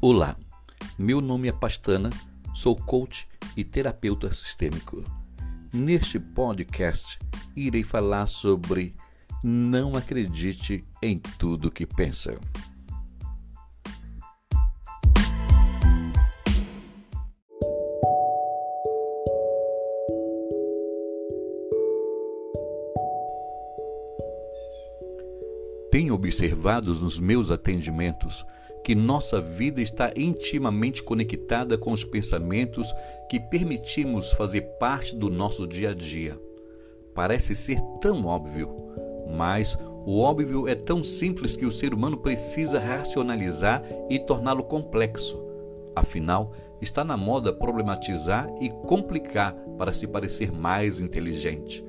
Olá, meu nome é Pastana, sou coach e terapeuta sistêmico. Neste podcast, irei falar sobre não acredite em tudo que pensa. Tenho observado nos meus atendimentos que nossa vida está intimamente conectada com os pensamentos que permitimos fazer parte do nosso dia a dia. Parece ser tão óbvio, mas o óbvio é tão simples que o ser humano precisa racionalizar e torná-lo complexo. Afinal, está na moda problematizar e complicar para se parecer mais inteligente.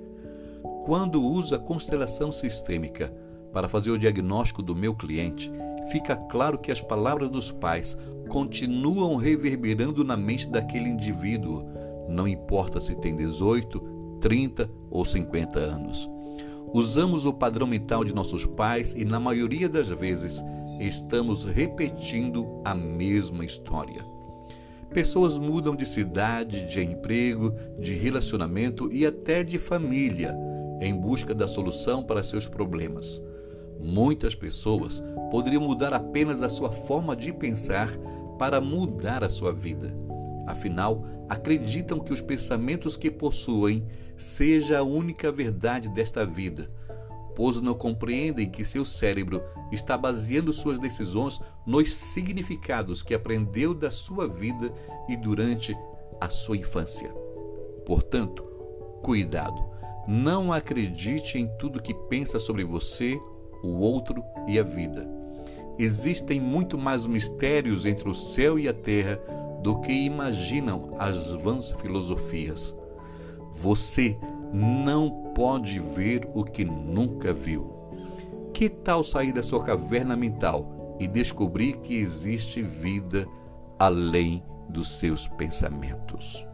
Quando uso a constelação sistêmica para fazer o diagnóstico do meu cliente, fica claro que as palavras dos pais continuam reverberando na mente daquele indivíduo, não importa se tem 18, 30 ou 50 anos. Usamos o padrão mental de nossos pais e, na maioria das vezes, estamos repetindo a mesma história. Pessoas mudam de cidade, de emprego, de relacionamento e até de família em busca da solução para seus problemas. Muitas pessoas poderiam mudar apenas a sua forma de pensar para mudar a sua vida. Afinal, acreditam que os pensamentos que possuem seja a única verdade desta vida, pois não compreendem que seu cérebro está baseando suas decisões nos significados que aprendeu da sua vida e durante a sua infância. Portanto, cuidado, não acredite em tudo que pensa sobre você o outro e a vida. Existem muito mais mistérios entre o céu e a terra do que imaginam as vãs filosofias. Você não pode ver o que nunca viu. Que tal sair da sua caverna mental e descobrir que existe vida além dos seus pensamentos?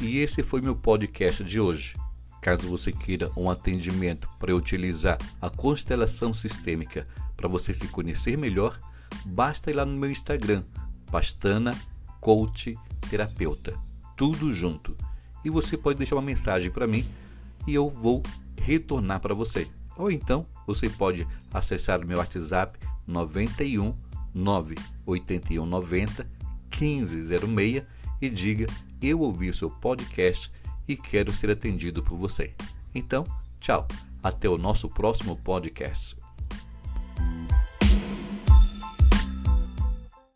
E esse foi meu podcast de hoje. Caso você queira um atendimento para utilizar a constelação sistêmica para você se conhecer melhor, basta ir lá no meu Instagram, Pastana Coach Terapeuta, tudo junto. E você pode deixar uma mensagem para mim e eu vou retornar para você. Ou então você pode acessar o meu WhatsApp 91 981 90 1506 e diga eu ouvi o seu podcast e quero ser atendido por você. Então, tchau. Até o nosso próximo podcast.